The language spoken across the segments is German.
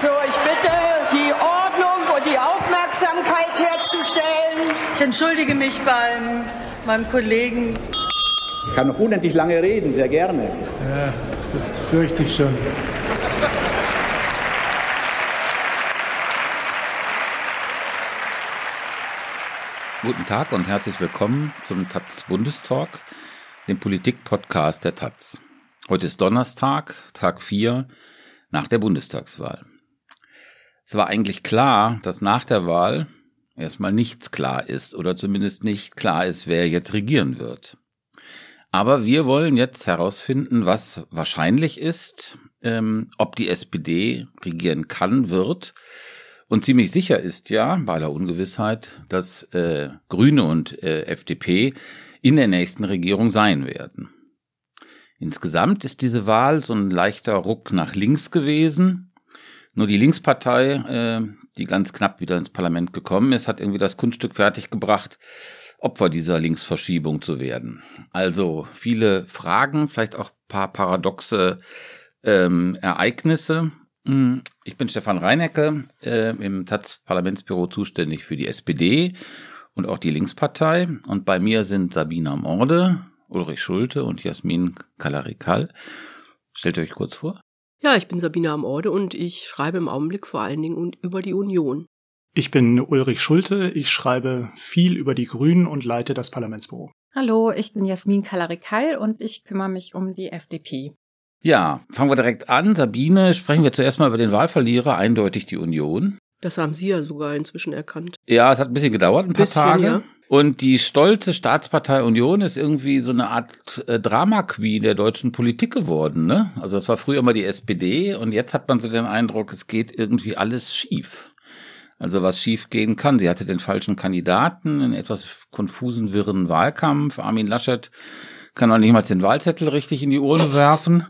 So, ich bitte, die Ordnung und die Aufmerksamkeit herzustellen. Ich entschuldige mich beim meinem Kollegen. Ich kann noch unendlich lange reden, sehr gerne. Ja, das fürchte ich schon. Guten Tag und herzlich willkommen zum Taz Bundestalk, dem Politik-Podcast der Taz. Heute ist Donnerstag, Tag 4 nach der Bundestagswahl. Es war eigentlich klar, dass nach der Wahl erstmal nichts klar ist oder zumindest nicht klar ist, wer jetzt regieren wird. Aber wir wollen jetzt herausfinden, was wahrscheinlich ist, ähm, ob die SPD regieren kann, wird. Und ziemlich sicher ist ja, bei aller Ungewissheit, dass äh, Grüne und äh, FDP in der nächsten Regierung sein werden. Insgesamt ist diese Wahl so ein leichter Ruck nach links gewesen. Nur die Linkspartei, äh, die ganz knapp wieder ins Parlament gekommen ist, hat irgendwie das Kunststück fertiggebracht, Opfer dieser Linksverschiebung zu werden. Also viele Fragen, vielleicht auch paar paradoxe ähm, Ereignisse. Hm, ich bin Stefan Reinecke, äh, im Taz-Parlamentsbüro zuständig für die SPD und auch die Linkspartei. Und bei mir sind Sabina Morde, Ulrich Schulte und Jasmin Kalarikal. Stellt euch kurz vor. Ja, ich bin Sabina Amorde und ich schreibe im Augenblick vor allen Dingen über die Union. Ich bin Ulrich Schulte, ich schreibe viel über die Grünen und leite das Parlamentsbüro. Hallo, ich bin Jasmin Kalarikal und ich kümmere mich um die FDP. Ja, fangen wir direkt an. Sabine, sprechen wir zuerst mal über den Wahlverlierer, eindeutig die Union. Das haben Sie ja sogar inzwischen erkannt. Ja, es hat ein bisschen gedauert, ein paar Bisschen, Tage. ja. Und die stolze Staatspartei Union ist irgendwie so eine Art äh, Drama Queen der deutschen Politik geworden, ne? Also das war früher mal die SPD und jetzt hat man so den Eindruck, es geht irgendwie alles schief. Also was schief gehen kann. Sie hatte den falschen Kandidaten, einen etwas konfusen, wirren Wahlkampf. Armin Laschet kann noch nicht mal den Wahlzettel richtig in die Urne werfen.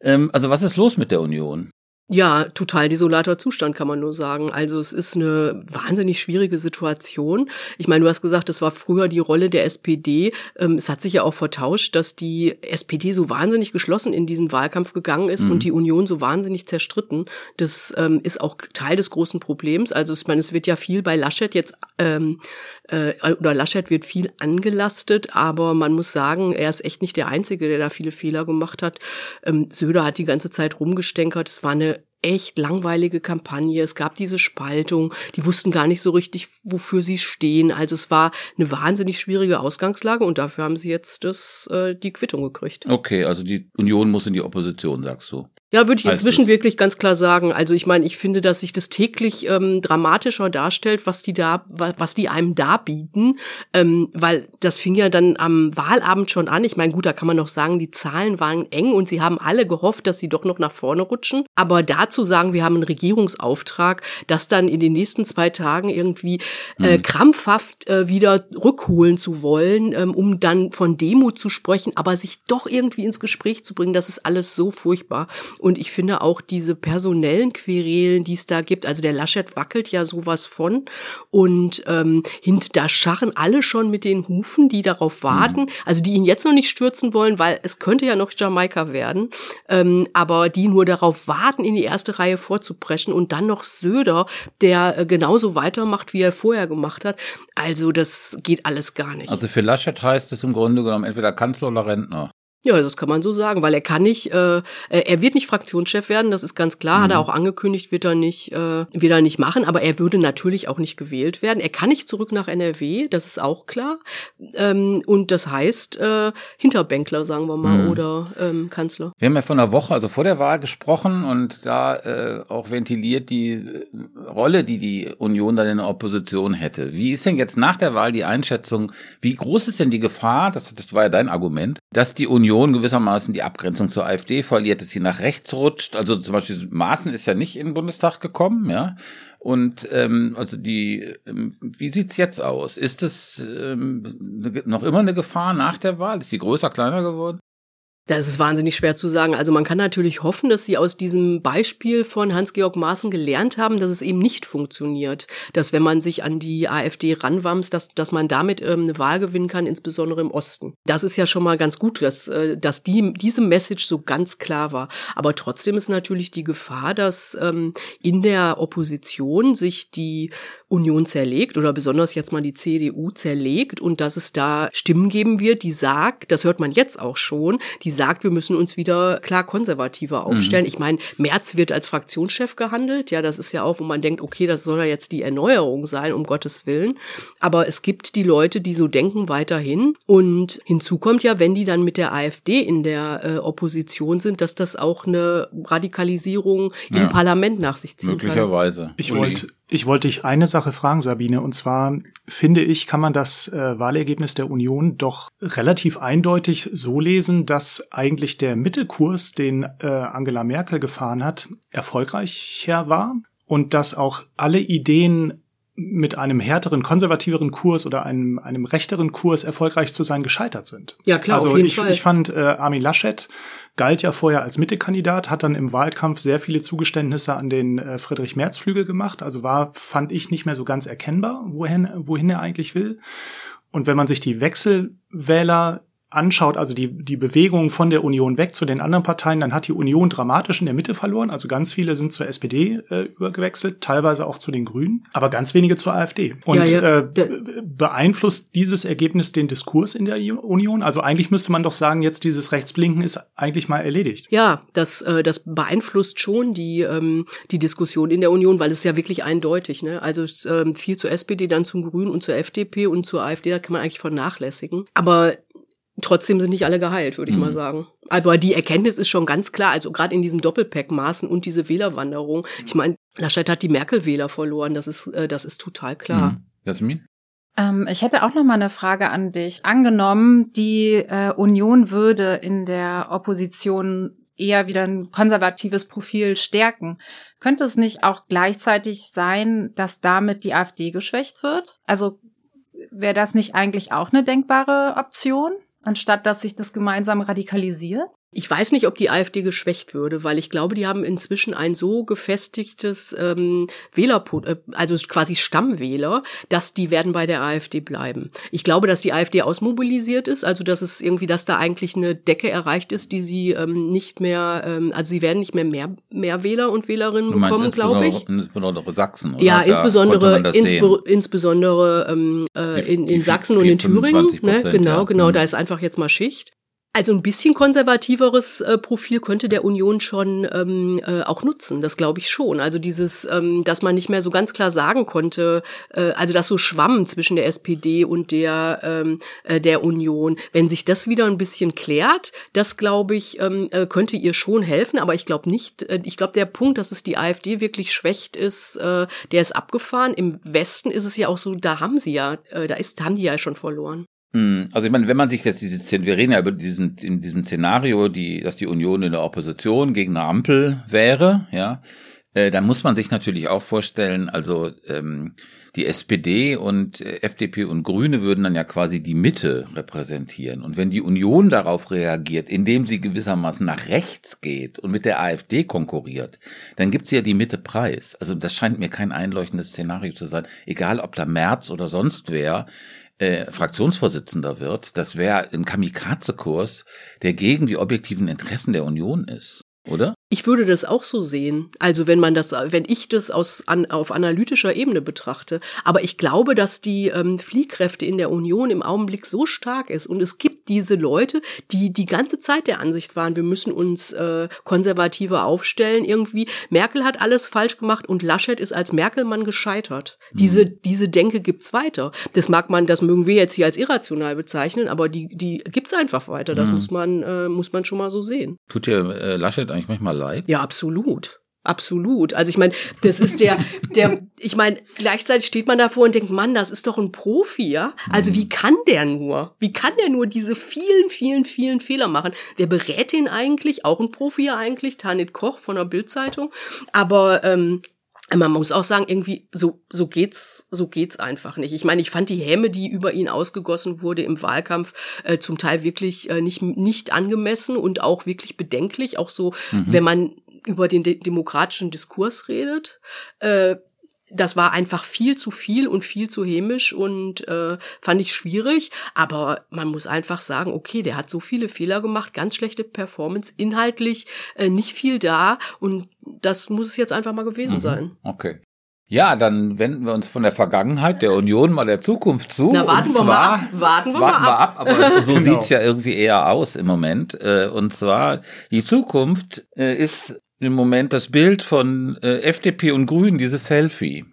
Ähm, also was ist los mit der Union? Ja, total desolater Zustand kann man nur sagen. Also es ist eine wahnsinnig schwierige Situation. Ich meine, du hast gesagt, das war früher die Rolle der SPD. Ähm, es hat sich ja auch vertauscht, dass die SPD so wahnsinnig geschlossen in diesen Wahlkampf gegangen ist Mhm. und die Union so wahnsinnig zerstritten. Das ähm, ist auch Teil des großen Problems. Also ich meine, es wird ja viel bei Laschet jetzt ähm, äh, oder Laschet wird viel angelastet, aber man muss sagen, er ist echt nicht der Einzige, der da viele Fehler gemacht hat. Ähm, Söder hat die ganze Zeit rumgestänkert. Es war eine echt langweilige Kampagne. Es gab diese Spaltung. Die wussten gar nicht so richtig, wofür sie stehen. Also es war eine wahnsinnig schwierige Ausgangslage und dafür haben sie jetzt das, äh, die Quittung gekriegt. Okay, also die Union muss in die Opposition, sagst du. Ja, würde ich inzwischen wirklich ganz klar sagen. Also ich meine, ich finde, dass sich das täglich ähm, dramatischer darstellt, was die da, wa- was die einem da bieten, ähm, weil das fing ja dann am Wahlabend schon an. Ich meine, gut, da kann man noch sagen, die Zahlen waren eng und sie haben alle gehofft, dass sie doch noch nach vorne rutschen. Aber dazu sagen, wir haben einen Regierungsauftrag, das dann in den nächsten zwei Tagen irgendwie äh, Mhm. krampfhaft äh, wieder rückholen zu wollen, ähm, um dann von Demut zu sprechen, aber sich doch irgendwie ins Gespräch zu bringen, das ist alles so furchtbar. Und ich finde auch diese personellen Querelen, die es da gibt, also der Laschet wackelt ja sowas von und ähm, hint, da scharren alle schon mit den Hufen, die darauf warten, also die ihn jetzt noch nicht stürzen wollen, weil es könnte ja noch Jamaika werden, ähm, aber die nur darauf warten, in die erste Reihe vorzupreschen und dann noch Söder, der äh, genauso weitermacht, wie er vorher gemacht hat. Also das geht alles gar nicht. Also für Laschet heißt es im Grunde genommen entweder Kanzler oder Rentner. Ja, das kann man so sagen, weil er kann nicht, äh, er wird nicht Fraktionschef werden, das ist ganz klar, hat er auch angekündigt, wird er nicht, äh, wird er nicht machen, aber er würde natürlich auch nicht gewählt werden. Er kann nicht zurück nach NRW, das ist auch klar. Ähm, und das heißt äh, Hinterbänkler, sagen wir mal, Mhm. oder ähm, Kanzler. Wir haben ja vor einer Woche, also vor der Wahl gesprochen und da äh, auch ventiliert die äh, Rolle, die die Union dann in der Opposition hätte. Wie ist denn jetzt nach der Wahl die Einschätzung, wie groß ist denn die Gefahr, das, das war ja dein Argument, dass die Union gewissermaßen die Abgrenzung zur AfD verliert, dass sie nach rechts rutscht? Also zum Beispiel Maaßen ist ja nicht in den Bundestag gekommen, ja. Und ähm, also die, ähm, wie sieht's jetzt aus? Ist es ähm, noch immer eine Gefahr nach der Wahl? Ist sie größer, kleiner geworden? Das ist wahnsinnig schwer zu sagen. Also man kann natürlich hoffen, dass sie aus diesem Beispiel von Hans-Georg Maaßen gelernt haben, dass es eben nicht funktioniert. Dass wenn man sich an die AfD ranwamst, dass, dass man damit ähm, eine Wahl gewinnen kann, insbesondere im Osten. Das ist ja schon mal ganz gut, dass, äh, dass die, diese Message so ganz klar war. Aber trotzdem ist natürlich die Gefahr, dass ähm, in der Opposition sich die Union zerlegt oder besonders jetzt mal die CDU zerlegt und dass es da Stimmen geben wird, die sagt, das hört man jetzt auch schon, die sagt, wir müssen uns wieder klar konservativer aufstellen. Mhm. Ich meine, Merz wird als Fraktionschef gehandelt, ja, das ist ja auch, wo man denkt, okay, das soll ja jetzt die Erneuerung sein, um Gottes Willen. Aber es gibt die Leute, die so denken weiterhin und hinzu kommt ja, wenn die dann mit der AfD in der äh, Opposition sind, dass das auch eine Radikalisierung ja. im Parlament nach sich ziehen Möglicherweise. kann. Ich wollte ich wollte dich eine Sache fragen, Sabine, und zwar finde ich, kann man das äh, Wahlergebnis der Union doch relativ eindeutig so lesen, dass eigentlich der Mittelkurs, den äh, Angela Merkel gefahren hat, erfolgreicher war und dass auch alle Ideen mit einem härteren, konservativeren Kurs oder einem, einem rechteren Kurs erfolgreich zu sein gescheitert sind. Ja, klar, also ich, Fall. ich fand äh, Armin Laschet galt ja vorher als Mittekandidat, hat dann im Wahlkampf sehr viele Zugeständnisse an den äh, Friedrich Merz Flügel gemacht, also war fand ich nicht mehr so ganz erkennbar, wohin wohin er eigentlich will. Und wenn man sich die Wechselwähler anschaut, also die, die Bewegung von der Union weg zu den anderen Parteien, dann hat die Union dramatisch in der Mitte verloren. Also ganz viele sind zur SPD äh, übergewechselt, teilweise auch zu den Grünen, aber ganz wenige zur AfD. Und ja, ja, äh, beeinflusst dieses Ergebnis den Diskurs in der Union? Also eigentlich müsste man doch sagen, jetzt dieses Rechtsblinken ist eigentlich mal erledigt. Ja, das, äh, das beeinflusst schon die, ähm, die Diskussion in der Union, weil es ist ja wirklich eindeutig. Ne? Also ähm, viel zur SPD, dann zum Grünen und zur FDP und zur AfD, da kann man eigentlich vernachlässigen. Aber Trotzdem sind nicht alle geheilt, würde ich mhm. mal sagen. Aber die Erkenntnis ist schon ganz klar, also gerade in diesem Doppelpack Maßen und diese Wählerwanderung. Ich meine, Laschet hat die Merkel-Wähler verloren, das ist, äh, das ist total klar. Mhm. Jasmin? Ähm, ich hätte auch noch mal eine Frage an dich. Angenommen, die äh, Union würde in der Opposition eher wieder ein konservatives Profil stärken. Könnte es nicht auch gleichzeitig sein, dass damit die AfD geschwächt wird? Also wäre das nicht eigentlich auch eine denkbare Option? Anstatt dass sich das gemeinsam radikalisiert? Ich weiß nicht, ob die AfD geschwächt würde, weil ich glaube, die haben inzwischen ein so gefestigtes ähm, Wähler, äh, also quasi Stammwähler, dass die werden bei der AfD bleiben. Ich glaube, dass die AfD ausmobilisiert ist, also dass es irgendwie, dass da eigentlich eine Decke erreicht ist, die sie ähm, nicht mehr, ähm, also sie werden nicht mehr mehr, mehr Wähler und Wählerinnen du bekommen, glaube ich. Insbesondere Sachsen. Oder? Ja, insbesondere, insbe insbesondere ähm, äh, in, in Sachsen und in Thüringen. Ne? Genau, genau, ja. da ist einfach jetzt mal Schicht. Also ein bisschen konservativeres äh, Profil könnte der Union schon ähm, äh, auch nutzen, das glaube ich schon. Also dieses, ähm, dass man nicht mehr so ganz klar sagen konnte, äh, also das so schwamm zwischen der SPD und der ähm, äh, der Union. Wenn sich das wieder ein bisschen klärt, das glaube ich ähm, äh, könnte ihr schon helfen. Aber ich glaube nicht. Äh, ich glaube der Punkt, dass es die AfD wirklich schwächt ist, äh, der ist abgefahren. Im Westen ist es ja auch so, da haben sie ja, äh, da ist haben die ja schon verloren. Hm, also ich meine, wenn man sich jetzt diese, wir reden ja über diesen, in diesem Szenario, die, dass die Union in der Opposition gegen eine Ampel wäre, ja, äh, dann muss man sich natürlich auch vorstellen, also ähm, die SPD und äh, FDP und Grüne würden dann ja quasi die Mitte repräsentieren. Und wenn die Union darauf reagiert, indem sie gewissermaßen nach rechts geht und mit der AfD konkurriert, dann gibt sie ja die Mitte preis. Also das scheint mir kein einleuchtendes Szenario zu sein. Egal ob da März oder sonst wer, äh, Fraktionsvorsitzender wird, das wäre ein Kamikaze-Kurs, der gegen die objektiven Interessen der Union ist, oder? Ich würde das auch so sehen. Also wenn man das, wenn ich das aus, an, auf analytischer Ebene betrachte. Aber ich glaube, dass die ähm, Fliehkräfte in der Union im Augenblick so stark ist. Und es gibt diese Leute, die die ganze Zeit der Ansicht waren, wir müssen uns äh, konservativer aufstellen irgendwie. Merkel hat alles falsch gemacht und Laschet ist als Merkelmann gescheitert. Mhm. Diese, diese Denke gibt's weiter. Das mag man, das mögen wir jetzt hier als irrational bezeichnen, aber die, die gibt's einfach weiter. Das mhm. muss man, äh, muss man schon mal so sehen. Tut dir äh, Laschet eigentlich manchmal leid? Ja, absolut. Absolut. Also ich meine, das ist der, der, ich meine, gleichzeitig steht man davor und denkt, Mann, das ist doch ein Profi, ja? Also wie kann der nur? Wie kann der nur diese vielen, vielen, vielen Fehler machen? Wer berät ihn eigentlich? Auch ein Profi ja eigentlich, Tanit Koch von der Bildzeitung. Aber ähm, man muss auch sagen, irgendwie so so geht's so geht's einfach nicht. Ich meine, ich fand die Häme, die über ihn ausgegossen wurde im Wahlkampf, äh, zum Teil wirklich äh, nicht nicht angemessen und auch wirklich bedenklich. Auch so, mhm. wenn man über den de demokratischen Diskurs redet. Äh, das war einfach viel zu viel und viel zu hämisch und äh, fand ich schwierig. Aber man muss einfach sagen, okay, der hat so viele Fehler gemacht, ganz schlechte Performance, inhaltlich äh, nicht viel da und das muss es jetzt einfach mal gewesen mhm. sein. Okay. Ja, dann wenden wir uns von der Vergangenheit der Union mal der Zukunft zu. Na, warten wir mal ab. Warten wir warten mal ab. ab. Aber so genau. sieht's ja irgendwie eher aus im Moment. Äh, und zwar, die Zukunft äh, ist im Moment das Bild von äh, FDP und Grünen, dieses Selfie.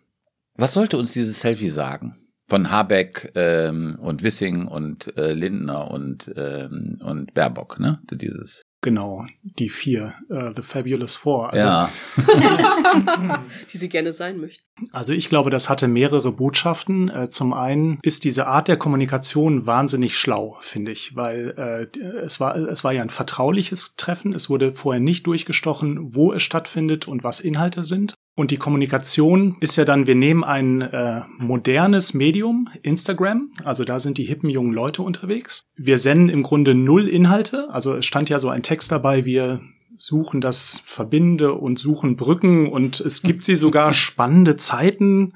Was sollte uns dieses Selfie sagen? Von Habeck ähm, und Wissing und äh, Lindner und, ähm, und Baerbock, ne? Dieses. Genau, die vier, uh, The Fabulous Four. Also, ja. die sie gerne sein möchten. Also ich glaube, das hatte mehrere Botschaften. Äh, zum einen ist diese Art der Kommunikation wahnsinnig schlau, finde ich, weil äh, es war es war ja ein vertrauliches Treffen. Es wurde vorher nicht durchgestochen, wo es stattfindet und was Inhalte sind. Und die Kommunikation ist ja dann, wir nehmen ein äh, modernes Medium, Instagram, also da sind die hippen jungen Leute unterwegs. Wir senden im Grunde null Inhalte, also es stand ja so ein Text dabei, wir suchen das Verbinde und suchen Brücken. Und es gibt sie sogar spannende Zeiten.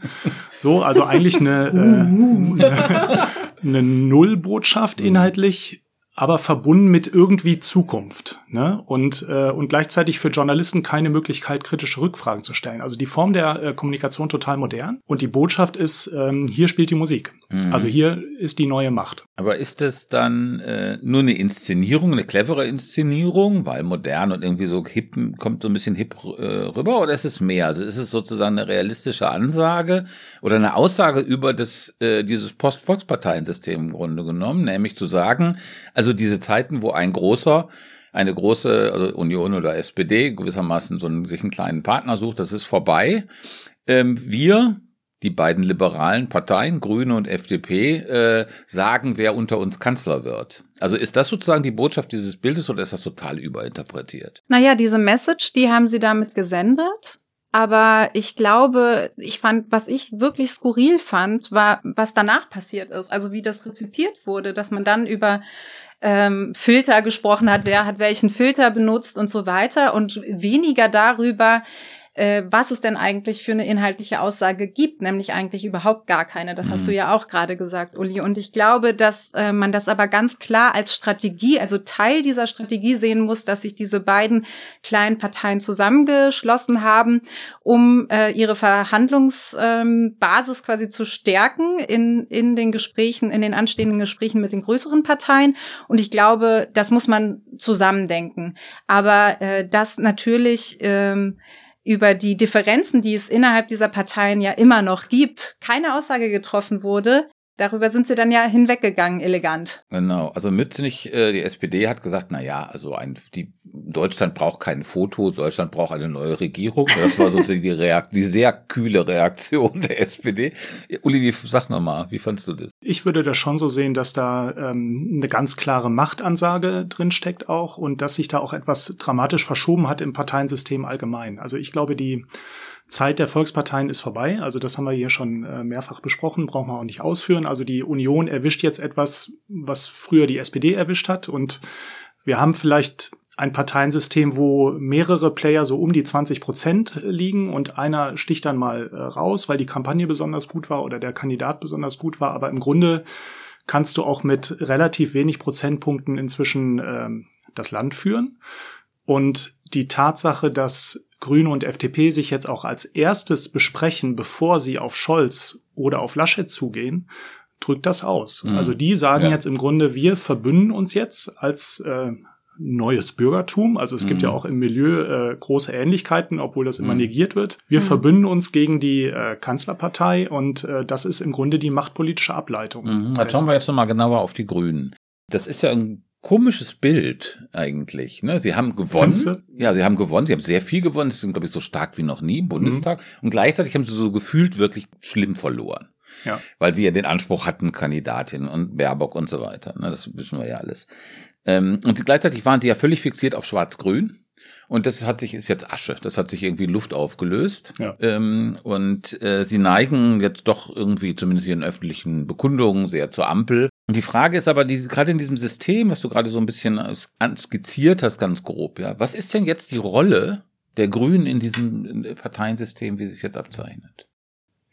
So, also eigentlich eine, äh, eine, eine Nullbotschaft inhaltlich aber verbunden mit irgendwie Zukunft. Ne? Und, äh, und gleichzeitig für Journalisten keine Möglichkeit, kritische Rückfragen zu stellen. Also die Form der äh, Kommunikation total modern. Und die Botschaft ist, ähm, hier spielt die Musik. Mhm. Also hier ist die neue Macht. Aber ist es dann äh, nur eine Inszenierung, eine clevere Inszenierung, weil modern und irgendwie so hip, kommt so ein bisschen hip äh, rüber, oder ist es mehr? Also ist es sozusagen eine realistische Ansage oder eine Aussage über das, äh, dieses Post-Volksparteiensystem im Grunde genommen, nämlich zu sagen, also also diese Zeiten, wo ein großer eine große also Union oder SPD gewissermaßen so einen, sich einen kleinen Partner sucht, das ist vorbei. Ähm, wir, die beiden liberalen Parteien, Grüne und FDP, äh, sagen, wer unter uns Kanzler wird. Also ist das sozusagen die Botschaft dieses Bildes oder ist das total überinterpretiert? Naja, diese Message, die haben sie damit gesendet. Aber ich glaube, ich fand, was ich wirklich skurril fand, war, was danach passiert ist. Also wie das rezipiert wurde, dass man dann über ähm, Filter gesprochen hat, wer hat welchen Filter benutzt und so weiter und weniger darüber, äh, was es denn eigentlich für eine inhaltliche Aussage gibt, nämlich eigentlich überhaupt gar keine. Das mhm. hast du mhm. ja auch gerade gesagt, Uli. Und ich glaube, dass äh, man das aber ganz klar als Strategie, also Teil dieser Strategie sehen muss, dass sich diese beiden kleinen Parteien zusammengeschlossen haben, um äh, ihre Verhandlungsbasis ähm, quasi zu stärken in, in den Gesprächen, in den anstehenden Gesprächen mit den größeren Parteien. Und ich glaube, das muss man zusammendenken. Aber äh, das natürlich ähm, über die Differenzen, die es innerhalb dieser Parteien ja immer noch gibt, keine Aussage getroffen wurde, Darüber sind sie dann ja hinweggegangen, elegant. Genau. Also Mützenich, äh, die SPD hat gesagt, na ja, also ein, die, Deutschland braucht kein Foto, Deutschland braucht eine neue Regierung. Das war sozusagen die, Reakt, die sehr kühle Reaktion der SPD. Uli, wie, sag noch mal, wie fandst du das? Ich würde das schon so sehen, dass da ähm, eine ganz klare Machtansage drin steckt auch und dass sich da auch etwas dramatisch verschoben hat im Parteiensystem allgemein. Also ich glaube, die Zeit der Volksparteien ist vorbei. Also das haben wir hier schon äh, mehrfach besprochen, brauchen wir auch nicht ausführen. Also die Union erwischt jetzt etwas, was früher die SPD erwischt hat. Und wir haben vielleicht ein Parteiensystem, wo mehrere Player so um die 20 Prozent liegen und einer sticht dann mal äh, raus, weil die Kampagne besonders gut war oder der Kandidat besonders gut war. Aber im Grunde kannst du auch mit relativ wenig Prozentpunkten inzwischen ähm, das Land führen. Und die Tatsache, dass Grüne und FDP sich jetzt auch als erstes besprechen, bevor sie auf Scholz oder auf Laschet zugehen, drückt das aus. Mhm. Also die sagen ja. jetzt im Grunde, wir verbünden uns jetzt als äh, neues Bürgertum. Also es mhm. gibt ja auch im Milieu äh, große Ähnlichkeiten, obwohl das immer mhm. negiert wird. Wir mhm. verbünden uns gegen die äh, Kanzlerpartei und äh, das ist im Grunde die machtpolitische Ableitung. Mhm. Da schauen wir jetzt nochmal genauer auf die Grünen. Das ist ja ein komisches Bild eigentlich. Ne? Sie haben gewonnen. Ja, sie haben gewonnen. Sie haben sehr viel gewonnen. Sie sind, glaube ich, so stark wie noch nie im Bundestag. Mhm. Und gleichzeitig haben sie so gefühlt wirklich schlimm verloren. Ja. Weil sie ja den Anspruch hatten, Kandidatin und Baerbock und so weiter. Ne? Das wissen wir ja alles. Ähm, und gleichzeitig waren sie ja völlig fixiert auf Schwarz-Grün Und das hat sich, ist jetzt Asche. Das hat sich irgendwie Luft aufgelöst. Ja. Ähm, und äh, sie neigen jetzt doch irgendwie, zumindest in öffentlichen Bekundungen, sehr zur Ampel. Und die Frage ist aber, die, gerade in diesem System, was du gerade so ein bisschen skizziert hast, ganz grob, ja, was ist denn jetzt die Rolle der Grünen in diesem Parteiensystem, wie es sich jetzt abzeichnet?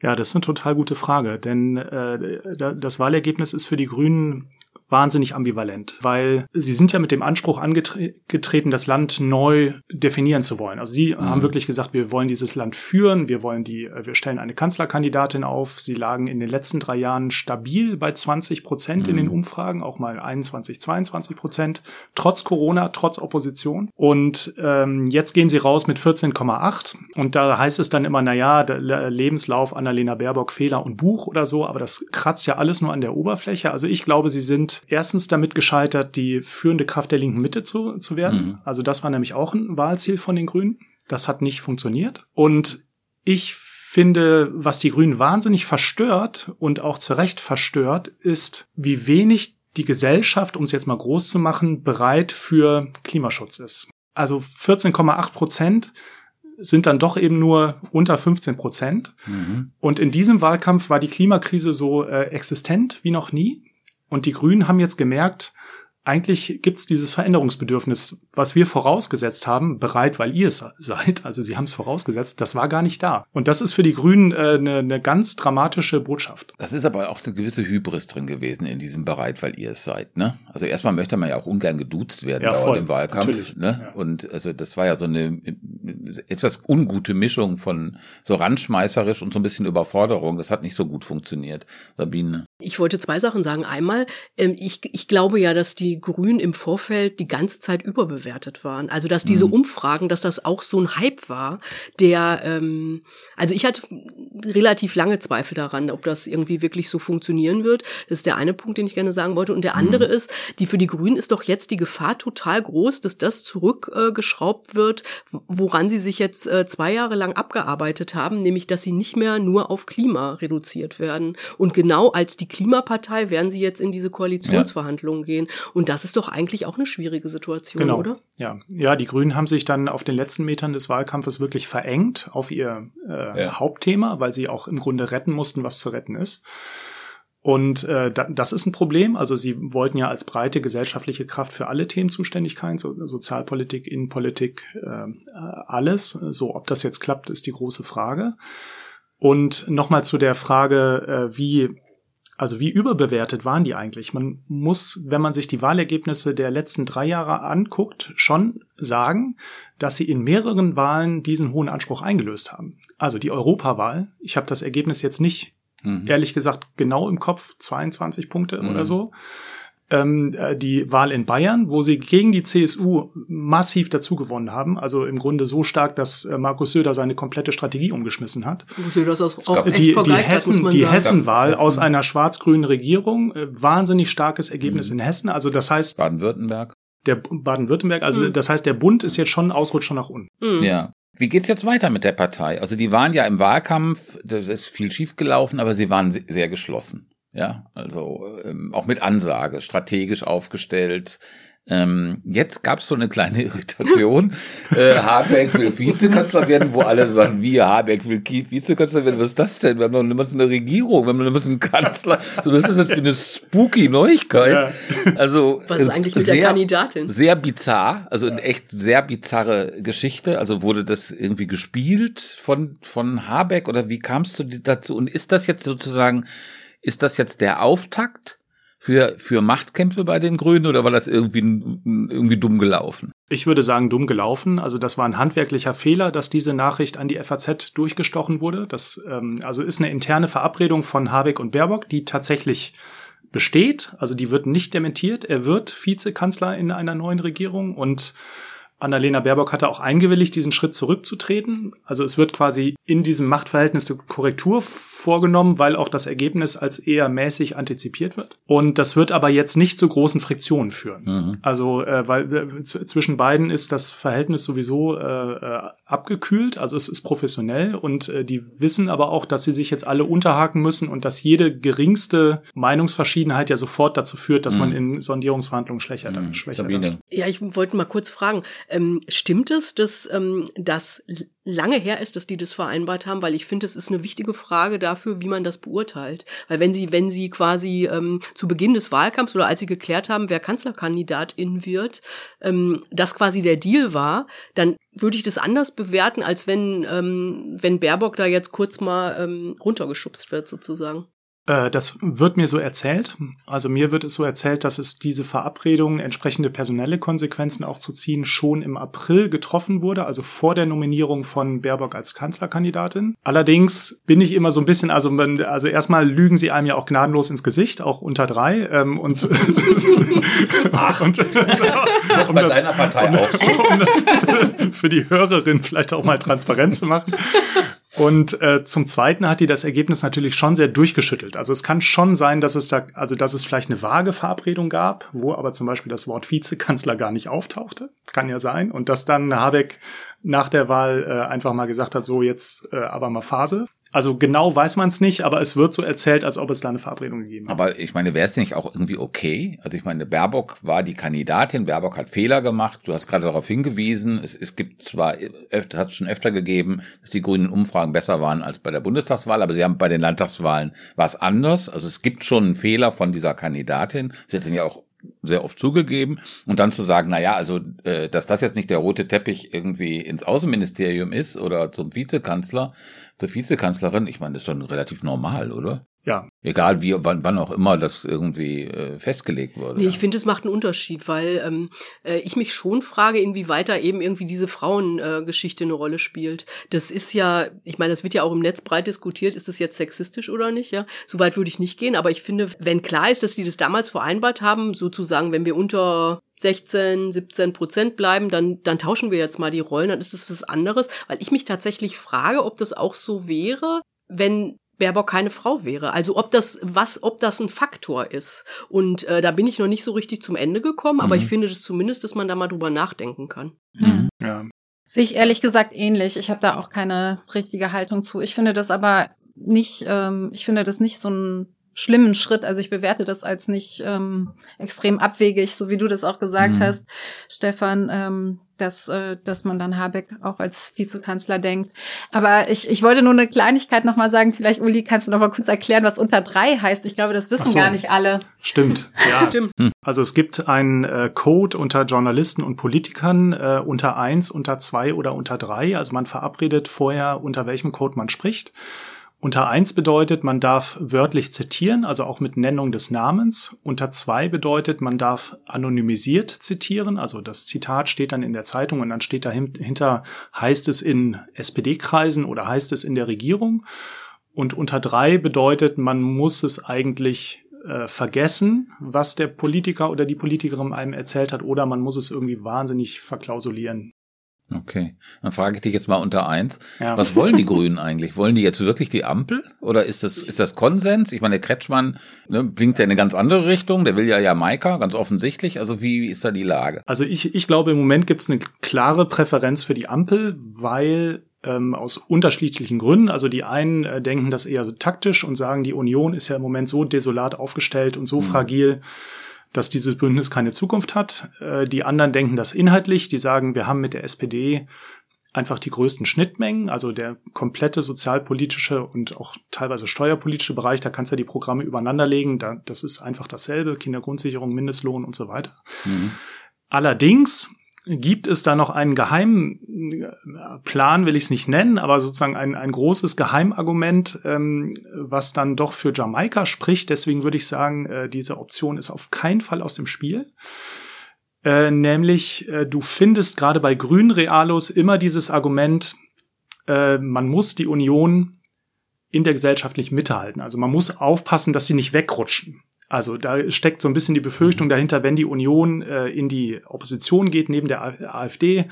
Ja, das ist eine total gute Frage, denn äh, das Wahlergebnis ist für die Grünen wahnsinnig ambivalent, weil sie sind ja mit dem Anspruch angetreten, das Land neu definieren zu wollen. Also sie mhm. haben wirklich gesagt, wir wollen dieses Land führen, wir wollen die, wir stellen eine Kanzlerkandidatin auf. Sie lagen in den letzten drei Jahren stabil bei 20 Prozent mhm. in den mhm. Umfragen, auch mal 21, 22 Prozent, trotz Corona, trotz Opposition. Und ähm, jetzt gehen sie raus mit 14,8 und da heißt es dann immer, na ja, Lebenslauf Annalena Baerbock, Fehler und Buch oder so, aber das kratzt ja alles nur an der Oberfläche. Also ich glaube, sie sind erstens damit gescheitert, die führende Kraft der linken Mitte zu, zu werden. Mhm. Also das war nämlich auch ein Wahlziel von den Grünen. Das hat nicht funktioniert. Und ich finde, was die Grünen wahnsinnig verstört und auch zu Recht verstört, ist, wie wenig die Gesellschaft, um es jetzt mal groß zu machen, bereit für Klimaschutz ist. Also 14,8 Prozent sind dann doch eben nur unter 15 Prozent. Mhm. Und in diesem Wahlkampf war die Klimakrise so äh, existent wie noch nie. Und die Grünen haben jetzt gemerkt, eigentlich gibt es dieses Veränderungsbedürfnis, was wir vorausgesetzt haben, bereit, weil ihr es seid, also sie haben es vorausgesetzt, das war gar nicht da. Und das ist für die Grünen äh, eine, eine ganz dramatische Botschaft. Das ist aber auch eine gewisse Hybris drin gewesen in diesem bereit, weil ihr es seid. Ne? Also erstmal möchte man ja auch ungern geduzt werden ja, voll, im Wahlkampf. Ne? Ja. Und also das war ja so eine etwas ungute Mischung von so randschmeißerisch und so ein bisschen Überforderung. Das hat nicht so gut funktioniert, Sabine. Ich wollte zwei Sachen sagen. Einmal, ähm, ich, ich glaube ja, dass die Grünen im Vorfeld die ganze Zeit überbewertet waren. Also dass diese mhm. Umfragen, dass das auch so ein Hype war, der, ähm, also ich hatte relativ lange Zweifel daran, ob das irgendwie wirklich so funktionieren wird. Das ist der eine Punkt, den ich gerne sagen wollte. Und der andere mhm. ist, die für die Grünen ist doch jetzt die Gefahr total groß, dass das zurückgeschraubt äh, wird, woran sie sich jetzt äh, zwei Jahre lang abgearbeitet haben, nämlich dass sie nicht mehr nur auf Klima reduziert werden. Und genau als die Klimapartei werden sie jetzt in diese Koalitionsverhandlungen ja. gehen. Und und das ist doch eigentlich auch eine schwierige Situation, genau. oder? Ja, ja, die Grünen haben sich dann auf den letzten Metern des Wahlkampfes wirklich verengt auf ihr äh, ja. Hauptthema, weil sie auch im Grunde retten mussten, was zu retten ist. Und äh, das ist ein Problem. Also sie wollten ja als breite gesellschaftliche Kraft für alle Themen Zuständigkeit, so, Sozialpolitik, Innenpolitik, äh, alles. So, ob das jetzt klappt, ist die große Frage. Und nochmal zu der Frage, äh, wie also wie überbewertet waren die eigentlich? Man muss, wenn man sich die Wahlergebnisse der letzten drei Jahre anguckt, schon sagen, dass sie in mehreren Wahlen diesen hohen Anspruch eingelöst haben. Also die Europawahl, ich habe das Ergebnis jetzt nicht, mhm. ehrlich gesagt, genau im Kopf, 22 Punkte mhm. oder so ähm, äh, die Wahl in Bayern, wo sie gegen die CSU massiv dazu gewonnen haben. Also im Grunde so stark, dass äh, Markus Söder seine komplette Strategie umgeschmissen hat. Söder das auch echt die, die Hessen, hat, die Hessenwahl Hessen. aus einer schwarz-grünen Regierung, äh, wahnsinnig starkes Ergebnis mhm. in Hessen. Also das heißt Baden-Württemberg. Der Baden-Württemberg, also mhm. das heißt, der Bund ist jetzt schon ein Ausrutscher nach unten. Mhm. Ja. Wie geht's jetzt weiter mit der Partei? Also die waren ja im Wahlkampf, das ist viel schiefgelaufen, aber sie waren sehr geschlossen. Ja, also ähm, auch mit Ansage, strategisch aufgestellt. Ähm, jetzt gab's so eine kleine Irritation. äh, Habeck will Vizekanzler werden, wo alle sagen, wie Habeck will Vizekanzler werden. Was ist das denn? Wir haben doch immer so eine Regierung, wir haben noch einen Kanzler. So, was ist das für eine spooky Neuigkeit? Also was ist eigentlich mit sehr, der Kandidatin? Sehr bizarr, also eine echt sehr bizarre Geschichte. Also wurde das irgendwie gespielt von von Habeck oder wie kamst du dazu? Und ist das jetzt sozusagen ist das jetzt der Auftakt für, für Machtkämpfe bei den Grünen oder war das irgendwie, irgendwie dumm gelaufen? Ich würde sagen, dumm gelaufen. Also das war ein handwerklicher Fehler, dass diese Nachricht an die FAZ durchgestochen wurde. Das ähm, also ist eine interne Verabredung von Habeck und Baerbock, die tatsächlich besteht. Also die wird nicht dementiert. Er wird Vizekanzler in einer neuen Regierung und Annalena Baerbock hatte auch eingewilligt, diesen Schritt zurückzutreten. Also es wird quasi in diesem Machtverhältnis eine Korrektur vorgenommen, weil auch das Ergebnis als eher mäßig antizipiert wird. Und das wird aber jetzt nicht zu großen Friktionen führen. Mhm. Also äh, weil äh, zwischen beiden ist das Verhältnis sowieso äh, äh, abgekühlt. Also es ist professionell und äh, die wissen aber auch, dass sie sich jetzt alle unterhaken müssen und dass jede geringste Meinungsverschiedenheit ja sofort dazu führt, dass mhm. man in Sondierungsverhandlungen schwächer, mhm. schwächer Ja, ich wollte mal kurz fragen Ähm, stimmt es, dass ähm, das lange her ist, dass die das vereinbart haben? Weil ich finde, es ist eine wichtige Frage dafür, wie man das beurteilt. Weil wenn sie, wenn sie quasi ähm, zu Beginn des Wahlkampfs oder als sie geklärt haben, wer Kanzlerkandidatin wird, ähm, das quasi der Deal war, dann würde ich das anders bewerten, als wenn, ähm, wenn Baerbock da jetzt kurz mal ähm, runtergeschubst wird, sozusagen. Äh, das wird mir so erzählt. Also mir wird es so erzählt, dass es diese Verabredung, entsprechende personelle Konsequenzen auch zu ziehen, schon im April getroffen wurde, also vor der Nominierung von Baerbock als Kanzlerkandidatin. Allerdings bin ich immer so ein bisschen, also, also erstmal lügen sie einem ja auch gnadenlos ins Gesicht, auch unter drei. Ähm, und, Ach, und das um bei das, deiner Partei um, auch. Um das für, für die Hörerin vielleicht auch mal transparent zu machen. Und äh, zum Zweiten hat die das Ergebnis natürlich schon sehr durchgeschüttelt. Also es kann schon sein, dass es da, also dass es vielleicht eine vage Verabredung gab, wo aber zum Beispiel das Wort Vizekanzler gar nicht auftauchte. Kann ja sein. Und dass dann Habeck nach der Wahl äh, einfach mal gesagt hat, so jetzt äh, aber mal Phase. Also genau weiß man es nicht, aber es wird so erzählt, als ob es da eine Verabredung gegeben hat. Aber ich meine, wäre es nicht auch irgendwie okay? Also ich meine, Baerbock war die Kandidatin, Baerbock hat Fehler gemacht, du hast gerade darauf hingewiesen, es, es gibt zwar, hat es schon öfter gegeben, dass die grünen Umfragen besser waren als bei der Bundestagswahl, aber sie haben bei den Landtagswahlen war es anders. Also es gibt schon einen Fehler von dieser Kandidatin. Sie hat den ja auch sehr oft zugegeben und dann zu sagen, na ja, also äh, dass das jetzt nicht der rote Teppich irgendwie ins Außenministerium ist oder zum Vizekanzler, zur Vizekanzlerin, ich meine, das ist doch relativ normal, oder? Ja. Egal wie, wann, wann auch immer das irgendwie äh, festgelegt wurde. Nee, ich finde, es macht einen Unterschied, weil ähm, äh, ich mich schon frage, inwieweit da eben irgendwie diese Frauengeschichte äh, eine Rolle spielt. Das ist ja, ich meine, das wird ja auch im Netz breit diskutiert, ist das jetzt sexistisch oder nicht, ja? Soweit würde ich nicht gehen, aber ich finde, wenn klar ist, dass die das damals vereinbart haben, sozusagen, wenn wir unter 16, 17 Prozent bleiben, dann, dann tauschen wir jetzt mal die Rollen, dann ist das was anderes, weil ich mich tatsächlich frage, ob das auch so wäre, wenn Baerbock keine Frau wäre. Also ob das was, ob das ein Faktor ist. Und äh, da bin ich noch nicht so richtig zum Ende gekommen, mhm. aber ich mhm. finde das zumindest, dass man da mal drüber nachdenken kann. Mhm. Ja. Sehe ich ehrlich gesagt ähnlich. Ich habe da auch keine richtige Haltung zu. Ich finde das aber nicht, ähm, ich finde das nicht so ein schlimmen Schritt. Also ich bewerte das als nicht ähm, extrem abwegig, so wie du das auch gesagt mhm. hast, Stefan. Ähm, dass, äh, dass man dann Habeck auch als Vizekanzler denkt. Aber ich, ich wollte nur eine Kleinigkeit nochmal sagen. Vielleicht, Uli, kannst du noch mal kurz erklären, was unter drei heißt? Ich glaube, das wissen so. gar nicht alle. Stimmt, ja. Stimmt. Hm. Also es gibt einen äh, Code unter Journalisten und Politikern äh, unter eins, unter zwei oder unter drei. Also man verabredet vorher, unter welchem Code man spricht. Unter eins bedeutet, man darf wörtlich zitieren, also auch mit Nennung des Namens. Unter zwei bedeutet, man darf anonymisiert zitieren, also das Zitat steht dann in der Zeitung und dann steht dahinter, heißt es in SPD-Kreisen oder heißt es in der Regierung. Und unter drei bedeutet, man muss es eigentlich äh, vergessen, was der Politiker oder die Politikerin einem erzählt hat, oder man muss es irgendwie wahnsinnig verklausulieren. Okay, dann frage ich dich jetzt mal unter eins. Ja. Was wollen die Grünen eigentlich? Wollen die jetzt wirklich die Ampel? Oder ist das, ist das Konsens? Ich meine, der Kretschmann ne, blinkt ja in eine ganz andere Richtung. Der will ja Jamaika, ganz offensichtlich. Also wie, wie ist da die Lage? Also ich, ich glaube, im Moment gibt es eine klare Präferenz für die Ampel, weil ähm, aus unterschiedlichen Gründen. Also die einen äh, denken das eher so taktisch und sagen, die Union ist ja im Moment so desolat aufgestellt und so mhm. fragil dass dieses Bündnis keine Zukunft hat. Äh, die anderen denken das inhaltlich. Die sagen, wir haben mit der SPD einfach die größten Schnittmengen, also der komplette sozialpolitische und auch teilweise steuerpolitische Bereich, da kannst du ja die Programme übereinanderlegen, da, das ist einfach dasselbe, Kindergrundsicherung, Mindestlohn und so weiter. Mhm. Allerdings gibt es da noch einen geheimen äh, Plan, will ich es nicht nennen, aber sozusagen ein, ein großes Geheimargument, ähm, was dann doch für Jamaika spricht. Deswegen würde ich sagen, äh, diese Option ist auf keinen Fall aus dem Spiel. Äh, nämlich, äh, du findest gerade bei Grün Realos immer dieses Argument, äh, man muss die Union in der gesellschaftlichen Mitte halten. Also man muss aufpassen, dass sie nicht wegrutschen. Also da steckt so ein bisschen die Befürchtung dahinter, wenn die Union äh, in die Opposition geht neben der AfD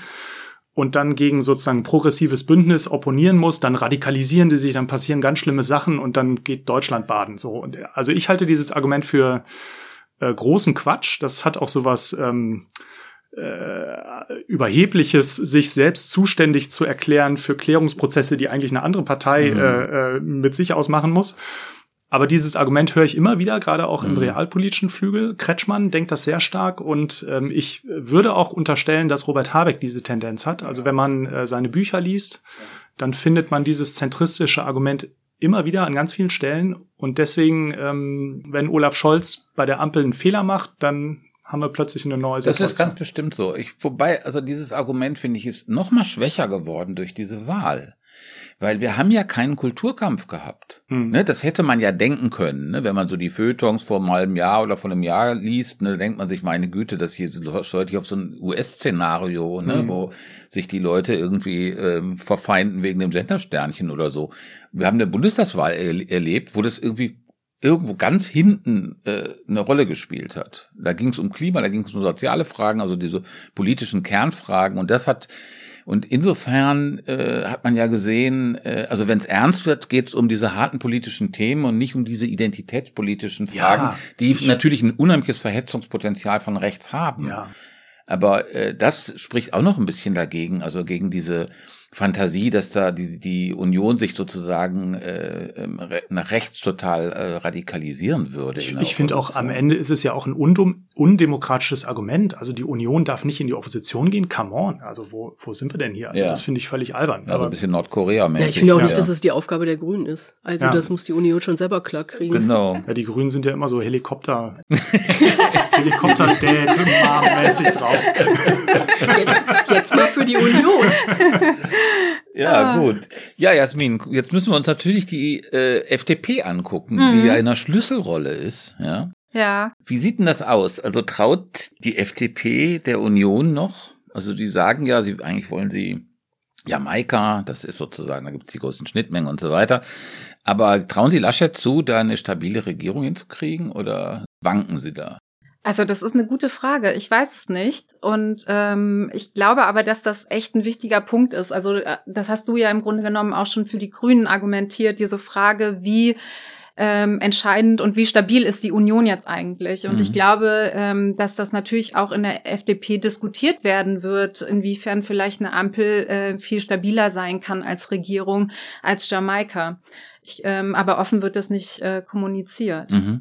und dann gegen sozusagen progressives Bündnis opponieren muss, dann radikalisieren die sich, dann passieren ganz schlimme Sachen und dann geht Deutschland baden. So und also ich halte dieses Argument für äh, großen Quatsch. Das hat auch sowas ähm, äh, überhebliches, sich selbst zuständig zu erklären für Klärungsprozesse, die eigentlich eine andere Partei mhm. äh, äh, mit sich ausmachen muss. Aber dieses Argument höre ich immer wieder, gerade auch im Mhm. realpolitischen Flügel. Kretschmann denkt das sehr stark und ähm, ich würde auch unterstellen, dass Robert Habeck diese Tendenz hat. Also wenn man äh, seine Bücher liest, dann findet man dieses zentristische Argument immer wieder an ganz vielen Stellen. Und deswegen, ähm, wenn Olaf Scholz bei der Ampel einen Fehler macht, dann haben wir plötzlich eine neue Das Situation. ist ganz bestimmt so. Ich, wobei, also dieses Argument, finde ich, ist noch mal schwächer geworden durch diese Wahl. Weil wir haben ja keinen Kulturkampf gehabt. Hm. Ne, das hätte man ja denken können, ne? wenn man so die Feuilletons vor einem halben Jahr oder vor einem Jahr liest, ne, denkt man sich, meine Güte, das hier ist deutlich auf so ein US-Szenario, ne, Mhm. wo sich die Leute irgendwie ähm, verfeinden wegen dem Gendersternchen oder so. Wir haben eine Bundestagswahl er erlebt, wo das irgendwie irgendwo ganz hinten äh, eine Rolle gespielt hat. Da ging es um Klima, da ging es um soziale Fragen, also diese politischen Kernfragen. Und das hat und insofern äh, hat man ja gesehen, äh, also wenn es ernst wird, geht es um diese harten politischen Themen und nicht um diese identitätspolitischen Fragen, Ja, die ich- natürlich ein unheimliches Verhetzungspotenzial von rechts haben. Ja. Aber äh, das spricht auch noch ein bisschen dagegen, also gegen diese Fantasie, dass da die, die Union sich sozusagen äh, ähm, nach rechts total äh, radikalisieren würde. Ich, ich finde auch am. Ende ist es ja auch ein undum, undemokratisches Argument. Also die Union darf nicht in die Opposition gehen. Come on. Also wo, wo sind wir denn hier? Also Ja. das finde ich völlig albern. Also Aber ein bisschen Nordkorea-mäßig. Ja, ich finde auch Ja. nicht, dass es die Aufgabe der Grünen ist. Also Ja. das muss die Union schon selber klar kriegen. Genau. ja, die Grünen sind ja immer so Helikopter, Helikopter-Dad-mäßig drauf. Jetzt, jetzt mal für die Union. Ja, Ah. gut. Ja, Jasmin, jetzt müssen wir uns natürlich die äh, FDP angucken, die Mhm. ja in einer Schlüsselrolle ist. Ja. Ja. Wie sieht denn das aus? Also traut die FDP der Union noch? Also die sagen ja, sie eigentlich wollen sie Jamaika, das ist sozusagen, da gibt es die größten Schnittmengen und so weiter. Aber trauen Sie Laschet zu, da eine stabile Regierung hinzukriegen oder wanken Sie da? Also das ist eine gute Frage. Ich weiß es nicht. Und ähm, ich glaube aber, dass das echt ein wichtiger Punkt ist. Also äh, das hast du ja im Grunde genommen auch schon für die Grünen argumentiert, diese Frage, wie ähm, entscheidend und wie stabil ist die Union jetzt eigentlich? Und Mhm. ich glaube, ähm, dass das natürlich auch in der FDP diskutiert werden wird, inwiefern vielleicht eine Ampel äh, viel stabiler sein kann als Regierung als Jamaika. Ich, ähm, aber offen wird das nicht äh, kommuniziert. Mhm.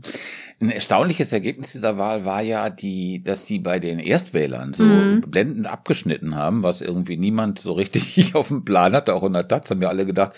Ein erstaunliches Ergebnis dieser Wahl war ja die, dass die bei den Erstwählern so Mhm. blendend abgeschnitten haben, was irgendwie niemand so richtig auf dem Plan hatte. Auch in der Taz haben wir alle gedacht,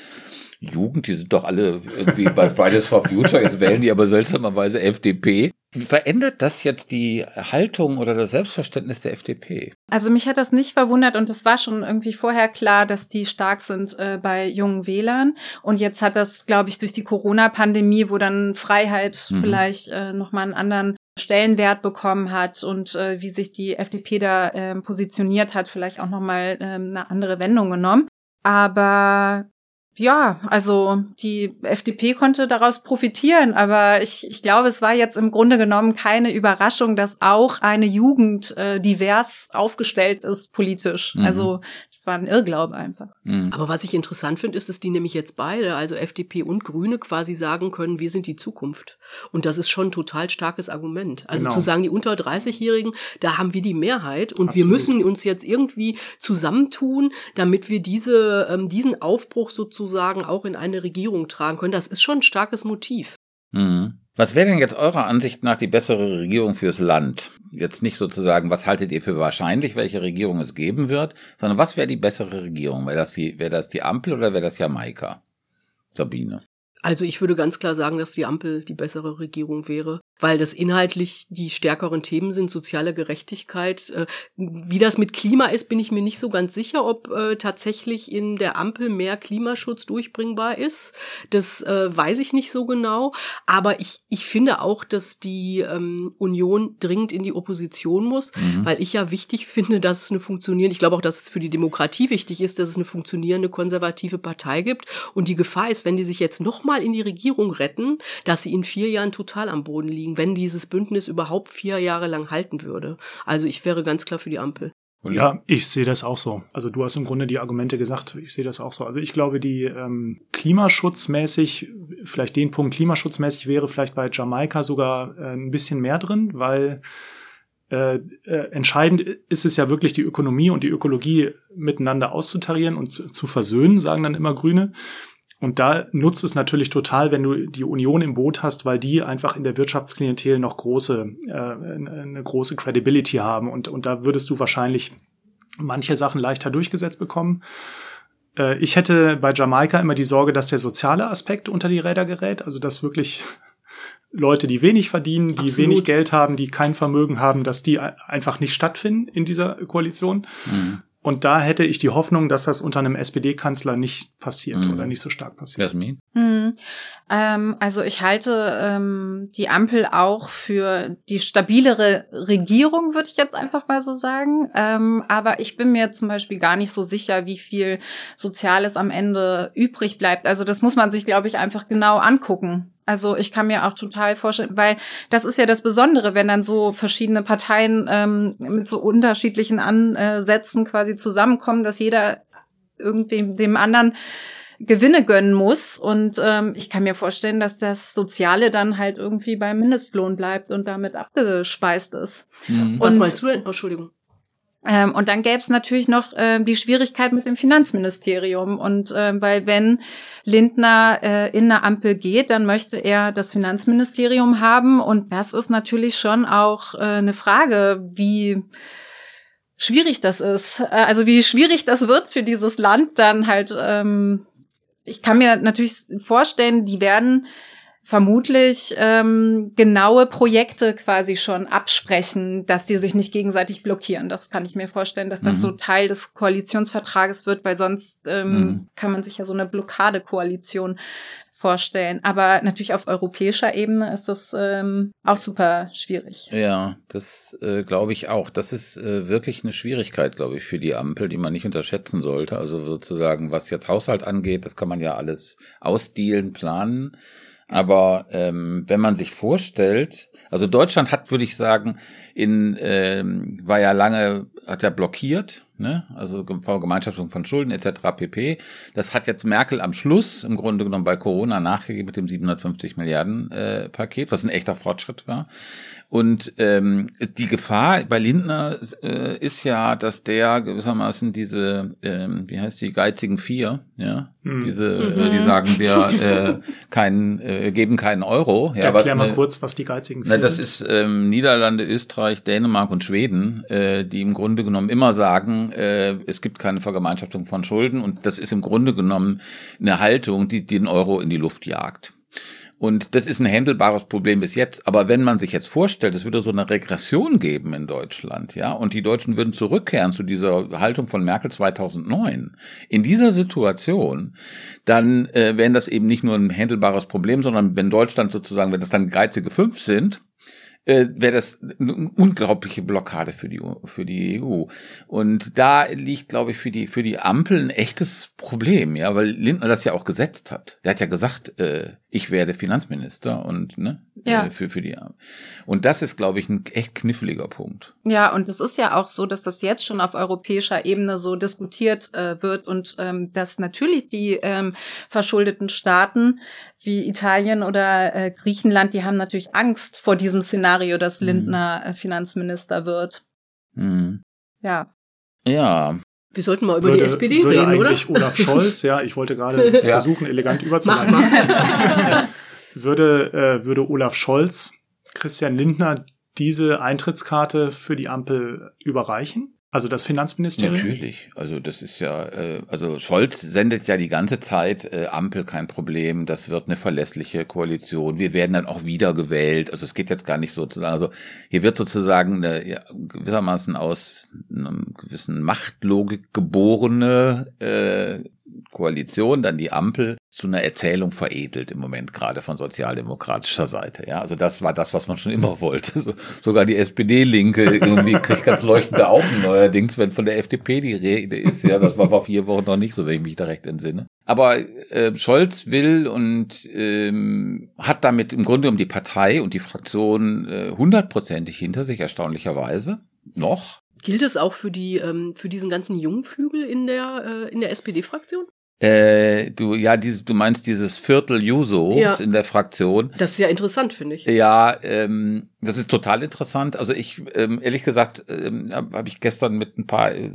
Jugend, die sind doch alle irgendwie bei Fridays for Future, jetzt wählen die aber seltsamerweise FDP. Verändert das jetzt die Haltung oder das Selbstverständnis der FDP? Also mich hat das nicht verwundert und es war schon irgendwie vorher klar, dass die stark sind äh, bei jungen Wählern. Und jetzt hat das, glaube ich, durch die Corona-Pandemie, wo dann Freiheit Mhm. vielleicht äh, nochmal einen anderen Stellenwert bekommen hat und äh, wie sich die FDP da ähm, positioniert hat, vielleicht auch nochmal ähm, eine andere Wendung genommen. Aber ja, also die FDP konnte daraus profitieren, aber ich, ich glaube, es war jetzt im Grunde genommen keine Überraschung, dass auch eine Jugend äh, divers aufgestellt ist politisch. Mhm. Also es war ein Irrglaube einfach. Mhm. Aber was ich interessant finde, ist, dass die nämlich jetzt beide, also FDP und Grüne, quasi sagen können, wir sind die Zukunft. Und das ist schon ein total starkes Argument. Also Genau. zu sagen, die unter 30-Jährigen, da haben wir die Mehrheit und wir Absolut. müssen uns jetzt irgendwie zusammentun, damit wir diese, ähm, diesen Aufbruch sozusagen auch in eine Regierung tragen können. Das ist schon ein starkes Motiv. Mhm. Was wäre denn jetzt eurer Ansicht nach die bessere Regierung fürs Land? Jetzt nicht sozusagen, was haltet ihr für wahrscheinlich, welche Regierung es geben wird, sondern was wäre die bessere Regierung? Wäre das die, wäre das die Ampel oder wäre das Jamaika? Sabine. Also ich würde ganz klar sagen, dass die Ampel die bessere Regierung wäre, weil das inhaltlich die stärkeren Themen sind, soziale Gerechtigkeit. Äh, Wie das mit Klima ist, bin ich mir nicht so ganz sicher, ob äh, tatsächlich in der Ampel mehr Klimaschutz durchbringbar ist. Das äh, weiß ich nicht so genau. Aber ich, ich finde auch, dass die ähm, Union dringend in die Opposition muss, Mhm. weil ich ja wichtig finde, dass es eine funktionierende, ich glaube auch, dass es für die Demokratie wichtig ist, dass es eine funktionierende konservative Partei gibt. Und die Gefahr ist, wenn die sich jetzt nochmal in die Regierung retten, dass sie in vier Jahren total am Boden liegen, wenn dieses Bündnis überhaupt vier Jahre lang halten würde. Also ich wäre ganz klar für die Ampel. Ja, ich sehe das auch so. Also du hast im Grunde die Argumente gesagt, ich sehe das auch so. Also ich glaube, die ähm, klimaschutzmäßig, vielleicht den Punkt klimaschutzmäßig wäre vielleicht bei Jamaika sogar äh, ein bisschen mehr drin, weil äh, äh, entscheidend ist es ja wirklich die Ökonomie und die Ökologie miteinander auszutarieren und zu, zu versöhnen, sagen dann immer Grüne. Und da nutzt es natürlich total, wenn du die Union im Boot hast, weil die einfach in der Wirtschaftsklientel noch große, äh, eine große Credibility haben. Und, und da würdest du wahrscheinlich manche Sachen leichter durchgesetzt bekommen. Äh, ich hätte bei Jamaika immer die Sorge, dass der soziale Aspekt unter die Räder gerät, also dass wirklich Leute, die wenig verdienen, die Absolut. wenig Geld haben, die kein Vermögen haben, dass die einfach nicht stattfinden in dieser Koalition. Mhm. Und da hätte ich die Hoffnung, dass das unter einem SPD-Kanzler nicht passiert Mhm. oder nicht so stark passiert. Jasmin? Hm. Ähm, also ich halte ähm, die Ampel auch für die stabilere Regierung, würde ich jetzt einfach mal so sagen. Ähm, aber ich bin mir zum Beispiel gar nicht so sicher, wie viel Soziales am Ende übrig bleibt. Also das muss man sich, glaube ich, einfach genau angucken. Also ich kann mir auch total vorstellen, weil das ist ja das Besondere, wenn dann so verschiedene Parteien ähm, mit so unterschiedlichen Ansätzen quasi zusammenkommen, dass jeder irgendwie dem anderen Gewinne gönnen muss. Und ähm, ich kann mir vorstellen, dass das Soziale dann halt irgendwie beim Mindestlohn bleibt und damit abgespeist ist. Mhm. Was Und- meinst du denn? Entschuldigung. Ähm, und dann gäbe es natürlich noch ähm, die Schwierigkeit mit dem Finanzministerium. Und ähm, weil wenn Lindner äh, in eine Ampel geht, dann möchte er das Finanzministerium haben. Und das ist natürlich schon auch äh, eine Frage, wie schwierig das ist. Äh, Also wie schwierig das wird für dieses Land dann halt. Ähm, ich kann mir natürlich vorstellen, die werden vermutlich ähm, genaue Projekte quasi schon absprechen, dass die sich nicht gegenseitig blockieren. Das kann ich mir vorstellen, dass das Mhm. so Teil des Koalitionsvertrages wird, weil sonst ähm, Mhm. kann man sich ja so eine Blockadekoalition vorstellen. Aber natürlich auf europäischer Ebene ist das ähm, auch super schwierig. Ja, das äh, glaube ich auch. Das ist äh, wirklich eine Schwierigkeit, glaube ich, für die Ampel, die man nicht unterschätzen sollte. Also sozusagen, was jetzt Haushalt angeht, das kann man ja alles ausdealen, planen. Aber ähm, wenn man sich vorstellt, also Deutschland hat, würde ich sagen, in ähm, war ja lange hat ja blockiert, ne? Also Vergemeinschaftung von Schulden etc. pp. Das hat jetzt Merkel am Schluss im Grunde genommen bei Corona nachgegeben mit dem 750 Milliarden äh, Paket, was ein echter Fortschritt war. Und ähm, die Gefahr bei Lindner äh, ist ja, dass der gewissermaßen diese, ähm, wie heißt die, geizigen Vier, ja, Mhm. diese, äh, die sagen, wir äh, keinen, äh, geben keinen Euro. Ja, was Erklär mal eine- kurz, was die geizigen na, Vier das sind. ist ähm, Niederlande, Österreich, Dänemark und Schweden, äh, die im Grunde genommen immer sagen, äh, es gibt keine Vergemeinschaftung von Schulden und das ist im Grunde genommen eine Haltung, die den Euro in die Luft jagt. Und das ist ein handelbares Problem bis jetzt. Aber wenn man sich jetzt vorstellt, es würde so eine Regression geben in Deutschland, ja, und die Deutschen würden zurückkehren zu dieser Haltung von Merkel 2009, in dieser Situation, dann äh, wären das eben nicht nur ein handelbares Problem, sondern wenn Deutschland sozusagen, wenn das dann geizige fünf sind, äh, wäre das eine unglaubliche Blockade für die für die EU. Und da liegt, glaube ich, für die für die Ampel ein echtes Problem, ja, weil Lindner das ja auch gesetzt hat. Der hat ja gesagt, äh, ich werde Finanzminister und ne Ja. äh, für für die und das ist, glaube ich, ein echt kniffliger Punkt. Ja, und es ist ja auch so, dass das jetzt schon auf europäischer Ebene so diskutiert äh, wird und ähm, dass natürlich die ähm, verschuldeten Staaten wie Italien oder äh, Griechenland, die haben natürlich Angst vor diesem Szenario, dass Mhm. Lindner äh, Finanzminister wird. Hm. Ja. Ja, Wir sollten mal über würde, die SPD würde reden, oder? eigentlich Olaf Scholz, ja, ich wollte gerade versuchen, elegant Mach überzuleiten. mal. würde, äh, würde Olaf Scholz Christian Lindner diese Eintrittskarte für die Ampel überreichen? Also das Finanzministerium? Natürlich. Also das ist ja, äh, also Scholz sendet ja die ganze Zeit äh, Ampel kein Problem. Das wird eine verlässliche Koalition. Wir werden dann auch wiedergewählt. Also es geht jetzt gar nicht sozusagen. Also hier wird sozusagen eine, ja, gewissermaßen aus einem gewissen Machtlogik geborene äh, Koalition, dann die Ampel zu einer Erzählung veredelt im Moment gerade von sozialdemokratischer Seite. Ja, also das war das, was man schon immer wollte. So, sogar die SPD-Linke irgendwie kriegt ganz leuchtende Augen neuerdings, wenn von der FDP die Rede ist. Ja, das war vor vier Wochen noch nicht so, wenn ich mich da recht entsinne. Aber äh, Scholz will und ähm, hat damit im Grunde um die Partei und die Fraktion äh, hundertprozentig hinter sich, erstaunlicherweise. Noch. Gilt es auch für die, ähm, für diesen ganzen Jungflügel in der, äh, in der SPD-Fraktion? Äh, du, ja, dieses, du meinst dieses Viertel Jusos Ja. in der Fraktion. Das ist ja interessant, finde ich. Ja, ähm, das ist total interessant. Also ich, ähm, ehrlich gesagt, ähm, habe hab ich gestern mit ein paar äh,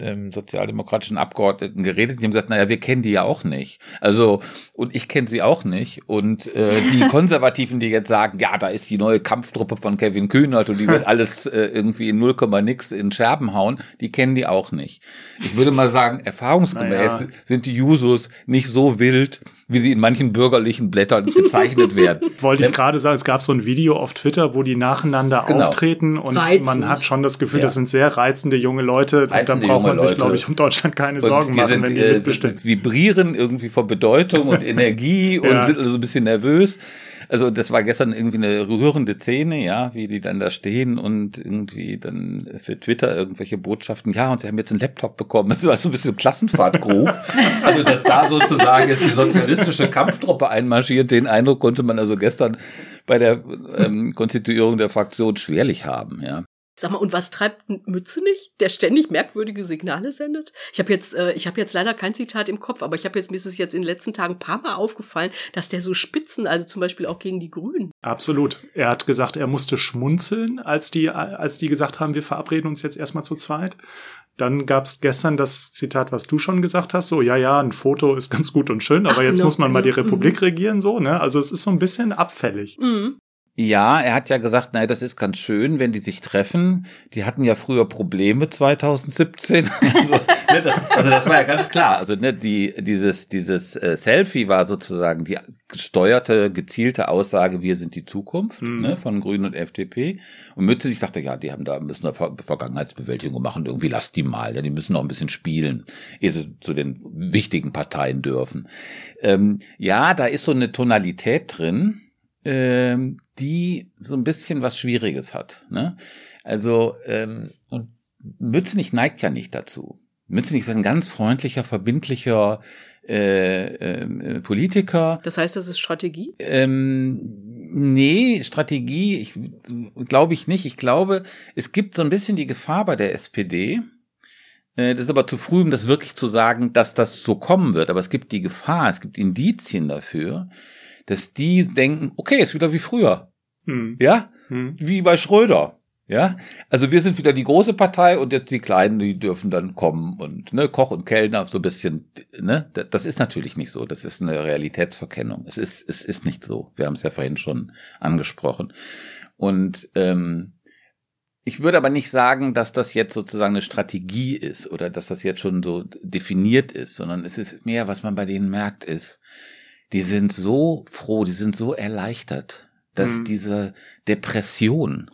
ähm, sozialdemokratischen Abgeordneten geredet, die haben gesagt, naja, wir kennen die ja auch nicht. Also, und ich kenne sie auch nicht. Und äh, die Konservativen, die jetzt sagen, ja, da ist die neue Kampftruppe von Kevin Kühnert und die wird alles äh, irgendwie in 0, nix in Scherben hauen, die kennen die auch nicht. Ich würde mal sagen, erfahrungsgemäß Naja. sind die Jusos nicht so wild, wie sie in manchen bürgerlichen Blättern gezeichnet werden. Wollte ich gerade sagen, es gab so ein Video auf Twitter, wo die nacheinander Genau. auftreten und Reizend. man hat schon das Gefühl, Ja. das sind sehr reizende junge Leute. und dann Reizende braucht man sich, Leute. glaube ich, um Deutschland keine Sorgen und die machen, sind, wenn die äh, mitbestimmen. sind vibrieren irgendwie vor Bedeutung und Energie und Ja. sind also ein bisschen nervös. Also das war gestern irgendwie eine rührende Szene, ja, wie die dann da stehen und irgendwie dann für Twitter irgendwelche Botschaften, ja, und sie haben jetzt einen Laptop bekommen. Das war so ein bisschen Klassenfahrtgruf. also dass da sozusagen jetzt die sozialistische Kampftruppe einmarschiert, den Eindruck konnte man also gestern bei der ähm, Konstituierung der Fraktion schwerlich haben, ja. Sag mal, und was treibt Mütze nicht, der ständig merkwürdige Signale sendet? Ich habe jetzt, äh, ich habe jetzt leider kein Zitat im Kopf, aber ich habe jetzt mir ist es jetzt in den letzten Tagen ein paar Mal aufgefallen, dass der so Spitzen, also zum Beispiel auch gegen die Grünen. Absolut. Er hat gesagt, er musste schmunzeln, als die, als die gesagt haben, wir verabreden uns jetzt erstmal zu zweit. Dann gab es gestern das Zitat, was du schon gesagt hast, so, ja, ja, ein Foto ist ganz gut und schön, aber Ach, jetzt genau, muss man mal die genau, Republik regieren, so, ne? Also es ist so ein bisschen abfällig. Mhm. Ja, er hat ja gesagt, naja, das ist ganz schön, wenn die sich treffen. Die hatten ja früher Probleme 2017. also, ne, das, also das war ja ganz klar. Also ne, die, dieses, dieses äh, Selfie war sozusagen die gesteuerte, gezielte Aussage, wir sind die Zukunft Mhm. ne, von Grünen und FDP. Und Mützenich sagte, ja, die haben da müssen da Ver Vergangenheitsbewältigung machen. Irgendwie lasst die mal. Ja, die müssen noch ein bisschen spielen, ehe sie zu den wichtigen Parteien dürfen. Ähm, ja, da ist so eine Tonalität drin ähm, die so ein bisschen was Schwieriges hat. Ne? Also, ähm, und Mützenich neigt ja nicht dazu. Mützenich ist ein ganz freundlicher, verbindlicher äh, äh, Politiker. Das heißt, das ist Strategie? Ähm, nee, Strategie, ich glaube ich nicht. Ich glaube, es gibt so ein bisschen die Gefahr bei der SPD. Äh, Das ist aber zu früh, um das wirklich zu sagen, dass das so kommen wird. Aber es gibt die Gefahr, es gibt Indizien dafür, dass die denken, okay, ist wieder wie früher. Hm. Ja, Hm. wie bei Schröder. Ja, also wir sind wieder die große Partei und jetzt die Kleinen, die dürfen dann kommen und ne, Koch und Kellner so ein bisschen, ne, das ist natürlich nicht so. Das ist eine Realitätsverkennung. Es ist, es ist nicht so. Wir haben es ja vorhin schon angesprochen. Und ähm, ich würde aber nicht sagen, dass das jetzt sozusagen eine Strategie ist oder dass das jetzt schon so definiert ist, sondern es ist mehr, was man bei denen merkt, ist, die sind so froh, die sind so erleichtert, dass Mhm. diese Depression,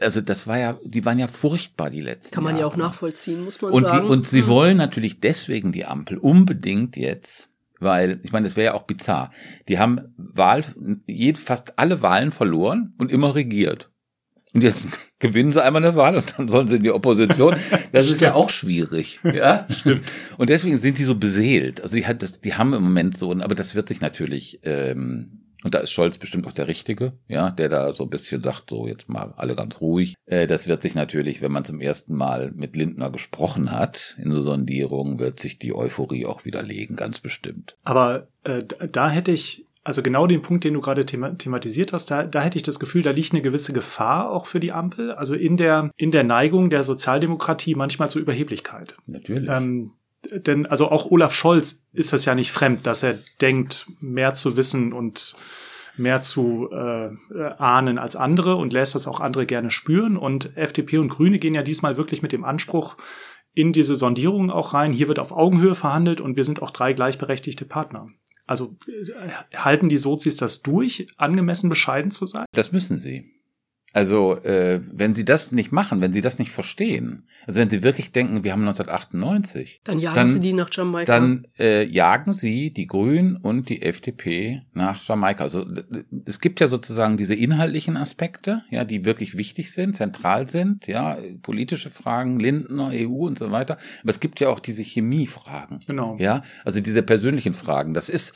also das war ja, die waren ja furchtbar die letzten Kann man ja Jahre. auch nachvollziehen, muss man Und, die, sagen. und sie Mhm. wollen natürlich deswegen die Ampel unbedingt jetzt, weil, ich meine, das wäre ja auch bizarr. Die haben Wahl, fast alle Wahlen verloren und immer regiert. Und jetzt gewinnen sie einmal eine Wahl und dann sollen sie in die Opposition. Das ist ja auch schwierig. Ja, stimmt. Und deswegen sind die so beseelt. Also die, hat das, die haben im Moment so, aber das wird sich natürlich, ähm, und da ist Scholz bestimmt auch der Richtige, ja, der da so ein bisschen sagt, so jetzt mal alle ganz ruhig. Äh, das wird sich natürlich, wenn man zum ersten Mal mit Lindner gesprochen hat in so Sondierungen, wird sich die Euphorie auch widerlegen, ganz bestimmt. Aber äh, da- da hätte ich, also genau den Punkt, den du gerade thema thematisiert hast, da, da hätte ich das Gefühl, da liegt eine gewisse Gefahr auch für die Ampel, also in der, in der Neigung der Sozialdemokratie manchmal zur Überheblichkeit. Natürlich. Ähm, denn also auch Olaf Scholz ist das ja nicht fremd, dass er denkt, mehr zu wissen und mehr zu äh, äh, ahnen als andere und lässt das auch andere gerne spüren. Und FDP und Grüne gehen ja diesmal wirklich mit dem Anspruch in diese Sondierungen auch rein. Hier wird auf Augenhöhe verhandelt und wir sind auch drei gleichberechtigte Partner. Also äh, halten die Sozis das durch, angemessen bescheiden zu sein? Das müssen sie. Also, äh, wenn sie das nicht machen, wenn sie das nicht verstehen, also wenn sie wirklich denken, wir haben 1998, Dann jagen dann- sie die nach Jamaika. dann äh, jagen sie die Grünen und die FDP nach Jamaika. Also es gibt ja sozusagen diese inhaltlichen Aspekte, ja, die wirklich wichtig sind, zentral sind, ja, politische Fragen, Lindner, EU und so weiter. Aber es gibt ja auch diese Chemiefragen. Genau. Ja, also diese persönlichen Fragen. Das ist,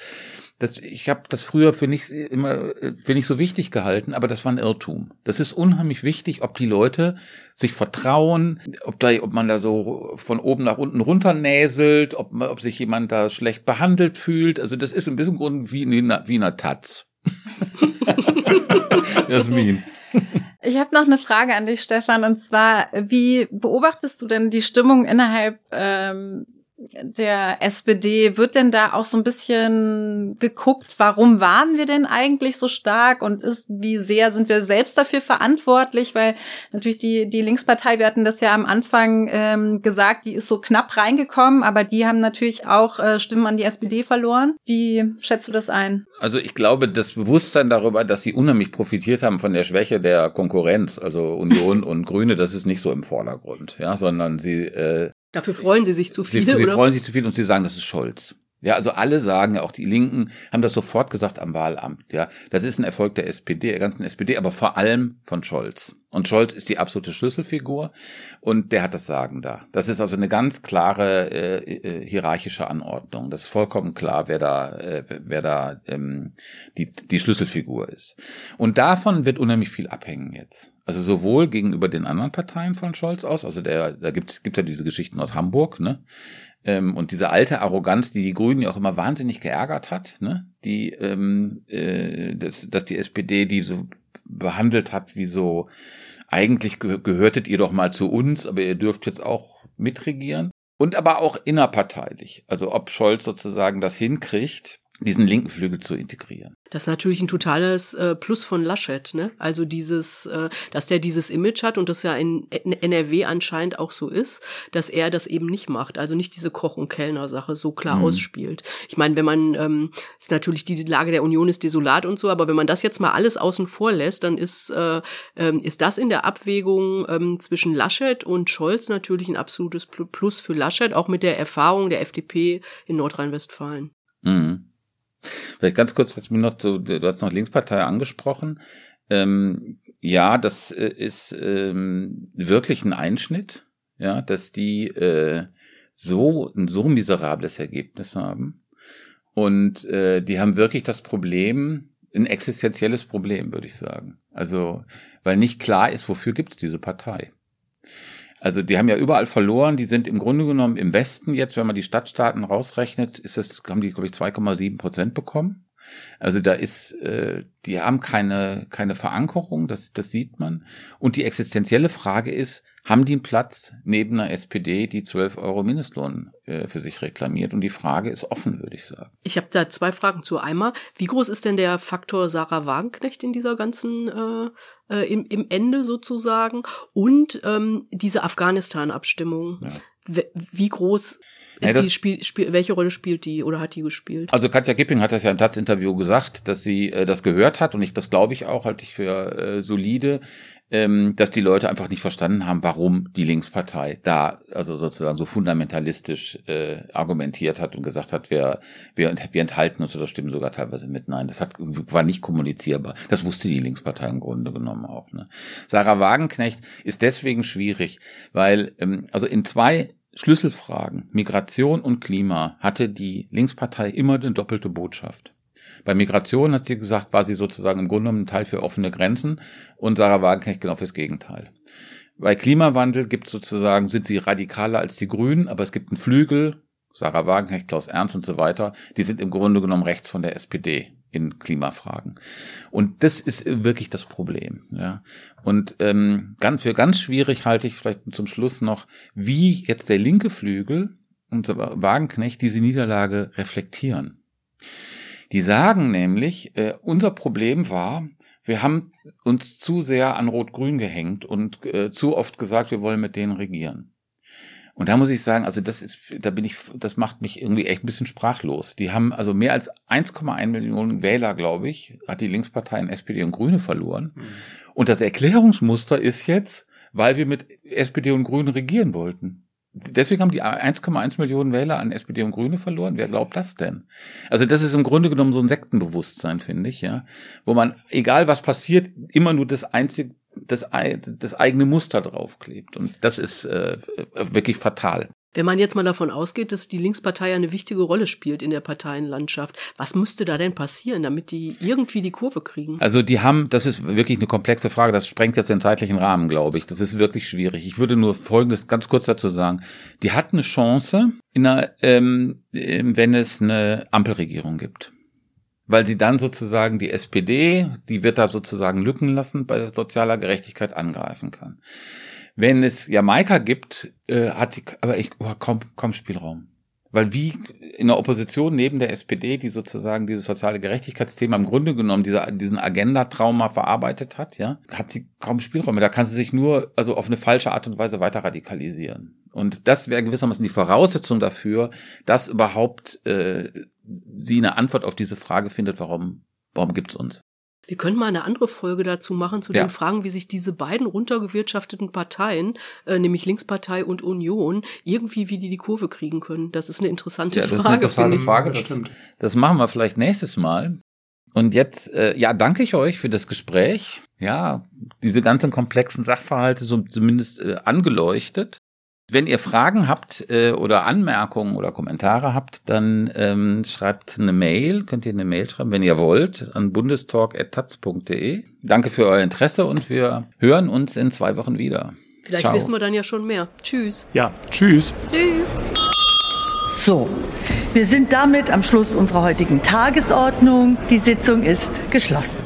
das, ich habe das früher für nicht immer für nicht so wichtig gehalten, aber das war ein Irrtum. Das ist unheimlich wichtig, ob die Leute sich vertrauen, ob da, ob man da so von oben nach unten runternäselt, ob, ob sich jemand da schlecht behandelt fühlt. Also das ist ein bisschen Grund wie in wie in einer Taz. Jasmin. Ich habe noch eine Frage an dich, Stefan, und zwar, wie beobachtest du denn die Stimmung innerhalb ähm, der SPD, wird denn da auch so ein bisschen geguckt, warum waren wir denn eigentlich so stark und ist, wie sehr sind wir selbst dafür verantwortlich? Weil natürlich die, die Linkspartei, wir hatten das ja am Anfang ähm, gesagt, die ist so knapp reingekommen, aber die haben natürlich auch äh, Stimmen an die SPD verloren. Wie schätzt du das ein? Also ich glaube, das Bewusstsein darüber, dass sie unheimlich profitiert haben von der Schwäche der Konkurrenz, also Union und Grüne, das ist nicht so im Vordergrund, ja, sondern sie äh, Dafür freuen sie sich zu viel. Sie, sie oder? freuen sich zu viel und sie sagen, das ist Scholz. Ja, also alle sagen, ja auch die Linken haben das sofort gesagt am Wahlamt. Ja, das ist ein Erfolg der SPD, der ganzen SPD, aber vor allem von Scholz. Und Scholz ist die absolute Schlüsselfigur und der hat das Sagen da. Das ist also eine ganz klare äh, äh, hierarchische Anordnung. Das ist vollkommen klar, wer da, äh, wer da ähm, die, die Schlüsselfigur ist. Und davon wird unheimlich viel abhängen jetzt. Also sowohl gegenüber den anderen Parteien von Scholz aus, also der, da gibt's gibt's ja diese Geschichten aus Hamburg, ne? Ähm, und diese alte Arroganz, die die Grünen ja auch immer wahnsinnig geärgert hat, ne? die, ähm, äh, dass, dass die SPD die so behandelt hat wie so, eigentlich ge gehörtet ihr doch mal zu uns, aber ihr dürft jetzt auch mitregieren. Und aber auch innerparteilich. Also ob Scholz sozusagen das hinkriegt, diesen linken Flügel zu integrieren. Das ist natürlich ein totales äh, Plus von Laschet, ne? Also dieses, äh, dass der dieses Image hat und das ja in, NRW anscheinend auch so ist, dass er das eben nicht macht. Also nicht diese Koch- und Kellner-Sache so klar mhm. ausspielt. Ich meine, wenn man, ähm, ist natürlich die, Lage der Union ist desolat und so, aber wenn man das jetzt mal alles außen vor lässt, dann ist, äh, äh, ist das in der Abwägung ähm, zwischen Laschet und Scholz natürlich ein absolutes Plus für Laschet, auch mit der Erfahrung der FDP in Nordrhein-Westfalen. Mhm. Vielleicht ganz kurz, was mir noch so, du hast noch Linkspartei angesprochen. Ähm, ja, das äh, ist ähm, wirklich ein Einschnitt, ja, dass die äh, so ein so miserables Ergebnis haben. Und äh, die haben wirklich das Problem, ein existenzielles Problem, würde ich sagen. Also, weil nicht klar ist, wofür gibt es diese Partei. Also die haben ja überall verloren. Die sind im Grunde genommen im Westen jetzt, wenn man die Stadtstaaten rausrechnet, ist das, haben die, glaube ich, 2,7 Prozent bekommen. Also da ist, äh, die haben keine, keine Verankerung, das, das sieht man. Und die existenzielle Frage ist, haben die einen Platz neben einer SPD, die 12 Euro Mindestlohn äh, für sich reklamiert? Und die Frage ist offen, würde ich sagen. Ich habe da zwei Fragen zu. Einmal, wie groß ist denn der Faktor Sarah Wagenknecht in dieser ganzen, äh, äh, im, im Ende sozusagen? Und ähm, diese Afghanistan-Abstimmung. Ja. Wie groß ist ja, die Spiel, Spiel, welche Rolle spielt die oder hat die gespielt? Also Katja Gipping hat das ja im Taz-Interview gesagt, dass sie äh, das gehört hat und ich das glaube ich auch, halte ich für äh, solide ähm, dass die Leute einfach nicht verstanden haben, warum die Linkspartei da also sozusagen so fundamentalistisch äh, argumentiert hat und gesagt hat, wir, wir, wir enthalten uns oder stimmen sogar teilweise mit. Nein, das hat, war nicht kommunizierbar. Das wusste die Linkspartei im Grunde genommen auch. Ne? Sarah Wagenknecht ist deswegen schwierig, weil ähm, also in zwei Schlüsselfragen, Migration und Klima, hatte die Linkspartei immer eine doppelte Botschaft. Bei Migration hat sie gesagt, war sie sozusagen im Grunde genommen ein Teil für offene Grenzen und Sarah Wagenknecht genau fürs Gegenteil. Bei Klimawandel gibt sozusagen, sind sie radikaler als die Grünen, aber es gibt einen Flügel, Sarah Wagenknecht, Klaus Ernst und so weiter, die sind im Grunde genommen rechts von der SPD in Klimafragen. Und das ist wirklich das Problem. Ja. Und ähm, ganz, für ganz schwierig halte ich vielleicht zum Schluss noch, wie jetzt der linke Flügel und Wagenknecht diese Niederlage reflektieren. Die sagen nämlich, äh, unser Problem war, wir haben uns zu sehr an Rot-Grün gehängt und äh, zu oft gesagt, wir wollen mit denen regieren. Und da muss ich sagen, also das ist, da bin ich, das macht mich irgendwie echt ein bisschen sprachlos. Die haben also mehr als 1,1 Millionen Wähler, glaube ich, hat die Linkspartei in SPD und Grüne verloren. Mhm. Und das Erklärungsmuster ist jetzt, weil wir mit SPD und Grünen regieren wollten. Deswegen haben die 1,1 Millionen Wähler an SPD und Grüne verloren. Wer glaubt das denn? Also das ist im Grunde genommen so ein Sektenbewusstsein, finde ich, ja, wo man, egal was passiert, immer nur das einzige, das, das eigene Muster draufklebt. Und das ist äh, wirklich fatal. Wenn man jetzt mal davon ausgeht, dass die Linkspartei eine wichtige Rolle spielt in der Parteienlandschaft, was müsste da denn passieren, damit die irgendwie die Kurve kriegen? Also die haben, das ist wirklich eine komplexe Frage, das sprengt jetzt den zeitlichen Rahmen, glaube ich. Das ist wirklich schwierig. Ich würde nur Folgendes ganz kurz dazu sagen. Die hat eine Chance, in einer, ähm, wenn es eine Ampelregierung gibt weil sie dann sozusagen die SPD, die wird da sozusagen Lücken lassen bei sozialer Gerechtigkeit angreifen kann. Wenn es Jamaika gibt, äh, hat sie aber ich oh, kaum, kaum Spielraum. Weil wie in der Opposition neben der SPD, die sozusagen dieses soziale Gerechtigkeitsthema im Grunde genommen diese, diesen Agenda-Trauma verarbeitet hat, ja, hat sie kaum Spielräume. Da kann sie sich nur also auf eine falsche Art und Weise weiter radikalisieren. Und das wäre gewissermaßen die Voraussetzung dafür, dass überhaupt äh, sie eine Antwort auf diese Frage findet, warum, warum gibt's uns? Wir können mal eine andere Folge dazu machen, zu ja. den Fragen, wie sich diese beiden runtergewirtschafteten Parteien, äh, nämlich Linkspartei und Union, irgendwie wie die die Kurve kriegen können. Das ist eine interessante ja, das Frage. Das ist eine interessante Frage. Das, das, das machen wir vielleicht nächstes Mal. Und jetzt, äh, ja, danke ich euch für das Gespräch. Ja, diese ganzen komplexen Sachverhalte so zumindest äh, angeleuchtet. Wenn ihr Fragen habt äh, oder Anmerkungen oder Kommentare habt, dann ähm, schreibt eine Mail, könnt ihr eine Mail schreiben, wenn ihr wollt, an bundestalk.taz.de. Danke für euer Interesse und wir hören uns in zwei Wochen wieder. Vielleicht Ciao. wissen wir dann ja schon mehr. Tschüss. Ja, tschüss. Tschüss. So, wir sind damit am Schluss unserer heutigen Tagesordnung. Die Sitzung ist geschlossen.